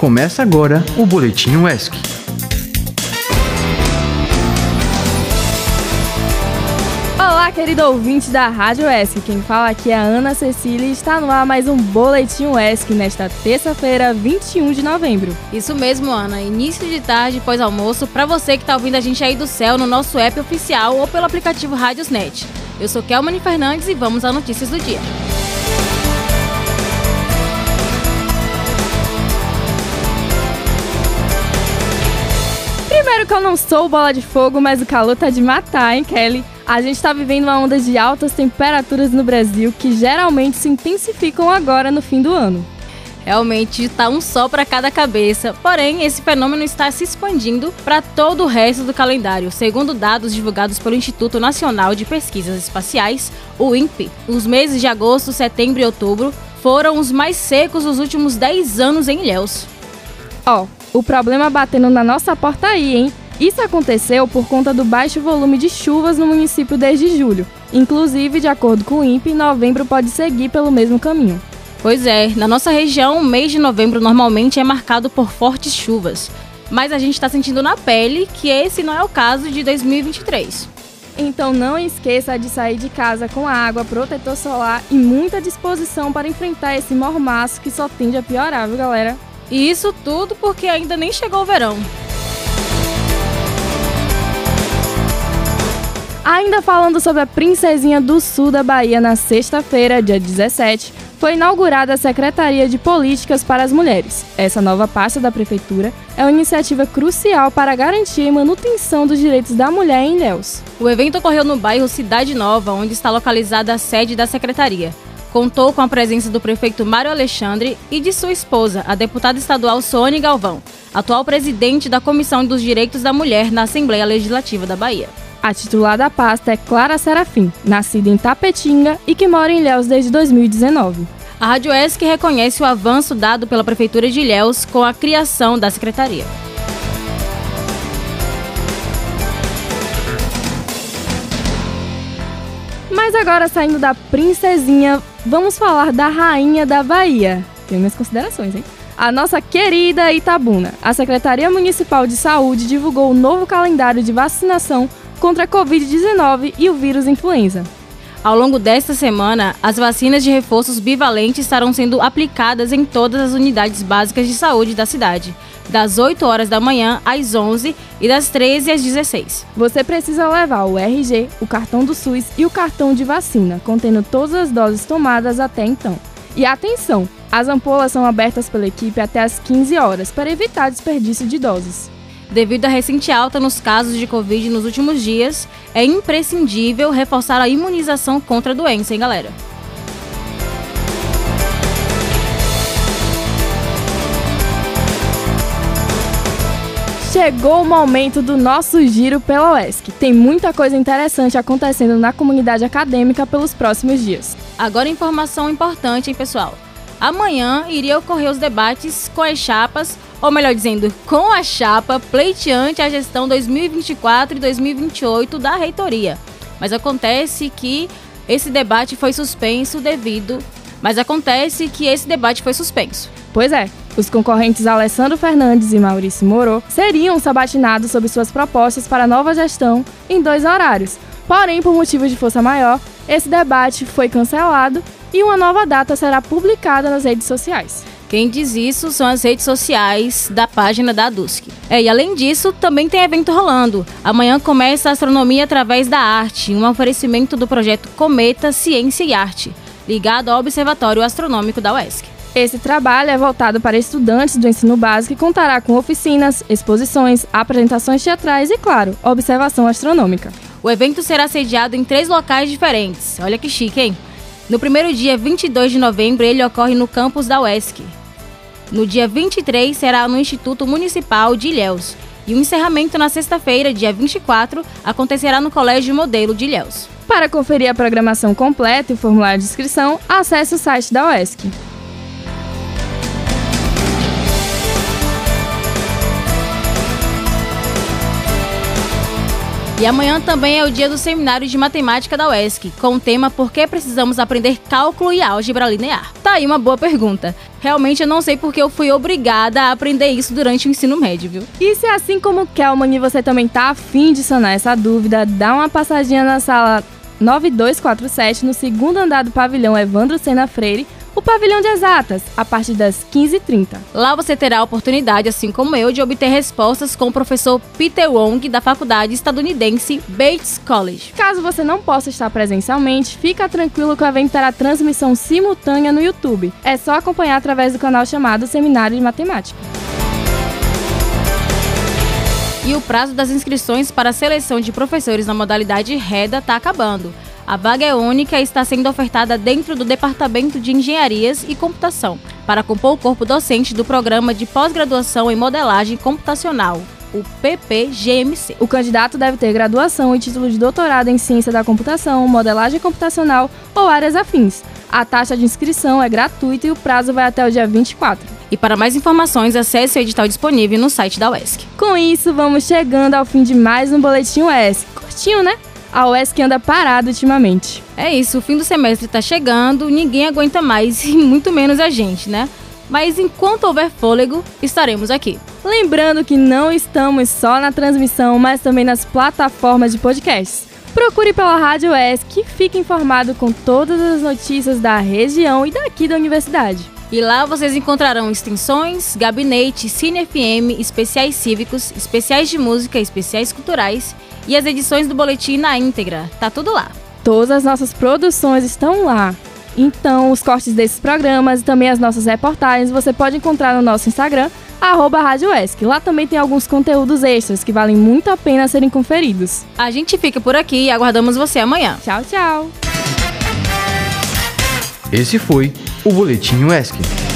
Começa agora o Boletim UESC. Olá, querido ouvinte da Rádio UESC. Quem fala aqui é a Ana Cecília e está no ar mais um Boletim UESC nesta terça-feira, 21 de novembro. Isso mesmo, Ana. Início de tarde, pós-almoço, para você que está ouvindo a gente aí do céu no nosso app oficial ou pelo aplicativo Rádiosnet. Eu sou Kelmane Fernandes e vamos às notícias do dia. Primeiro que eu não sou bola de fogo, mas o calor tá de matar, hein, Kelly? A gente tá vivendo uma onda de altas temperaturas no Brasil que geralmente se intensificam agora no fim do ano. Realmente está um sol para cada cabeça, porém esse fenômeno está se expandindo para todo o resto do calendário. Segundo dados divulgados pelo Instituto Nacional de Pesquisas Espaciais, o INPE, os meses de agosto, setembro e outubro foram os mais secos dos últimos 10 anos em Ilhéus. Ó, o problema batendo na nossa porta aí, hein? Isso aconteceu por conta do baixo volume de chuvas no município desde julho. Inclusive, de acordo com o INPE, novembro pode seguir pelo mesmo caminho. Pois é, na nossa região, o mês de novembro normalmente é marcado por fortes chuvas. Mas a gente está sentindo na pele que esse não é o caso de 2023. Então não esqueça de sair de casa com água, protetor solar e muita disposição para enfrentar esse mormaço que só tende a piorar, viu galera? E isso tudo porque ainda nem chegou o verão. Ainda falando sobre a Princesinha do Sul da Bahia, na sexta-feira, dia 17, foi inaugurada a Secretaria de Políticas para as Mulheres. Essa nova pasta da Prefeitura é uma iniciativa crucial para garantir a manutenção dos direitos da mulher em Ilhéus. O evento ocorreu no bairro Cidade Nova, onde está localizada a sede da Secretaria. Contou com a presença do prefeito Mário Alexandre e de sua esposa, a deputada estadual Sônia Galvão, atual presidente da Comissão dos Direitos da Mulher na Assembleia Legislativa da Bahia. A titular da pasta é Clara Serafim, nascida em Tapetinga e que mora em Ilhéus desde 2019. A Rádio ESC reconhece o avanço dado pela Prefeitura de Ilhéus com a criação da Secretaria. Mas agora, saindo da princesinha, vamos falar da rainha da Bahia. Tenho minhas considerações, hein? A nossa querida Itabuna. A Secretaria Municipal de Saúde divulgou o novo calendário de vacinação contra a Covid-19 e o vírus influenza. Ao longo desta semana, as vacinas de reforços bivalentes estarão sendo aplicadas em todas as unidades básicas de saúde da cidade, das 8 horas da manhã às 11 e das 13 às 16. Você precisa levar o RG, o cartão do SUS e o cartão de vacina, contendo todas as doses tomadas até então. E atenção, as ampolas são abertas pela equipe até às 15 horas para evitar desperdício de doses. Devido à recente alta nos casos de Covid nos últimos dias, é imprescindível reforçar a imunização contra a doença, hein, galera? Chegou o momento do nosso giro pela UESC. Tem muita coisa interessante acontecendo na comunidade acadêmica pelos próximos dias. Agora, informação importante, hein, pessoal? Amanhã iria ocorrer os debates com as chapas, ou melhor dizendo, com a chapa pleiteante a gestão 2024 e 2028 da reitoria. Mas acontece que esse debate foi suspenso devido. Mas acontece que esse debate foi suspenso. Pois é, os concorrentes Alessandro Fernandes e Maurício Moro seriam sabatinados sobre suas propostas para a nova gestão em dois horários. Porém, por motivos de força maior, esse debate foi cancelado e uma nova data será publicada nas redes sociais. Quem diz isso são as redes sociais da página da ADUSC. É, e além disso, também tem evento rolando. Amanhã começa a Astronomia através da Arte, um oferecimento do projeto Cometa Ciência e Arte, ligado ao Observatório Astronômico da UESC. Esse trabalho é voltado para estudantes do ensino básico e contará com oficinas, exposições, apresentações teatrais e, claro, observação astronômica. O evento será sediado em três locais diferentes. Olha que chique, hein? No primeiro dia, 22 de novembro, ele ocorre no campus da UESC. No dia 23, será no Instituto Municipal de Ilhéus. E o encerramento na sexta-feira, dia 24, acontecerá no Colégio Modelo de Ilhéus. Para conferir a programação completa e o formulário de inscrição, acesse o site da UESC. E amanhã também é o dia do seminário de matemática da UESC, com o tema Por que precisamos aprender cálculo e álgebra linear? Tá aí uma boa pergunta. Realmente eu não sei porque eu fui obrigada a aprender isso durante o ensino médio, viu? E se assim como Kelman e você também tá afim de sanar essa dúvida, dá uma passadinha na sala 9247 no segundo andar do pavilhão Evandro Sena Freire o Pavilhão de Exatas, a partir das 15h30. Lá você terá a oportunidade, assim como eu, de obter respostas com o professor Peter Wong, da faculdade estadunidense Bates College. Caso você não possa estar presencialmente, fica tranquilo que o evento terá transmissão simultânea no YouTube. É só acompanhar através do canal chamado Seminário de Matemática. E o prazo das inscrições para a seleção de professores na modalidade REDA está acabando. A vaga é única e está sendo ofertada dentro do Departamento de Engenharias e Computação, para compor o corpo docente do Programa de Pós-Graduação em Modelagem Computacional, o PPGMC. O candidato deve ter graduação e título de doutorado em Ciência da Computação, Modelagem Computacional ou áreas afins. A taxa de inscrição é gratuita e o prazo vai até o dia 24. E para mais informações, acesse o edital disponível no site da UESC. Com isso, vamos chegando ao fim de mais um Boletim UESC. Curtinho, né? A UESC anda parada ultimamente. É isso, o fim do semestre está chegando, ninguém aguenta mais e muito menos a gente, né? Mas enquanto houver fôlego, estaremos aqui. Lembrando que não estamos só na transmissão, mas também nas plataformas de podcasts. Procure pela Rádio ESC e fique informado com todas as notícias da região e daqui da universidade. E lá vocês encontrarão extensões, gabinete, Cine FM, especiais cívicos, especiais de música, especiais culturais e as edições do boletim na íntegra. Tá tudo lá. Todas as nossas produções estão lá. Então, os cortes desses programas e também as nossas reportagens você pode encontrar no nosso Instagram, arroba Rádio Esc. Lá também tem alguns conteúdos extras que valem muito a pena serem conferidos. A gente fica por aqui e aguardamos você amanhã. Tchau, tchau. Esse foi o Boletim UESC.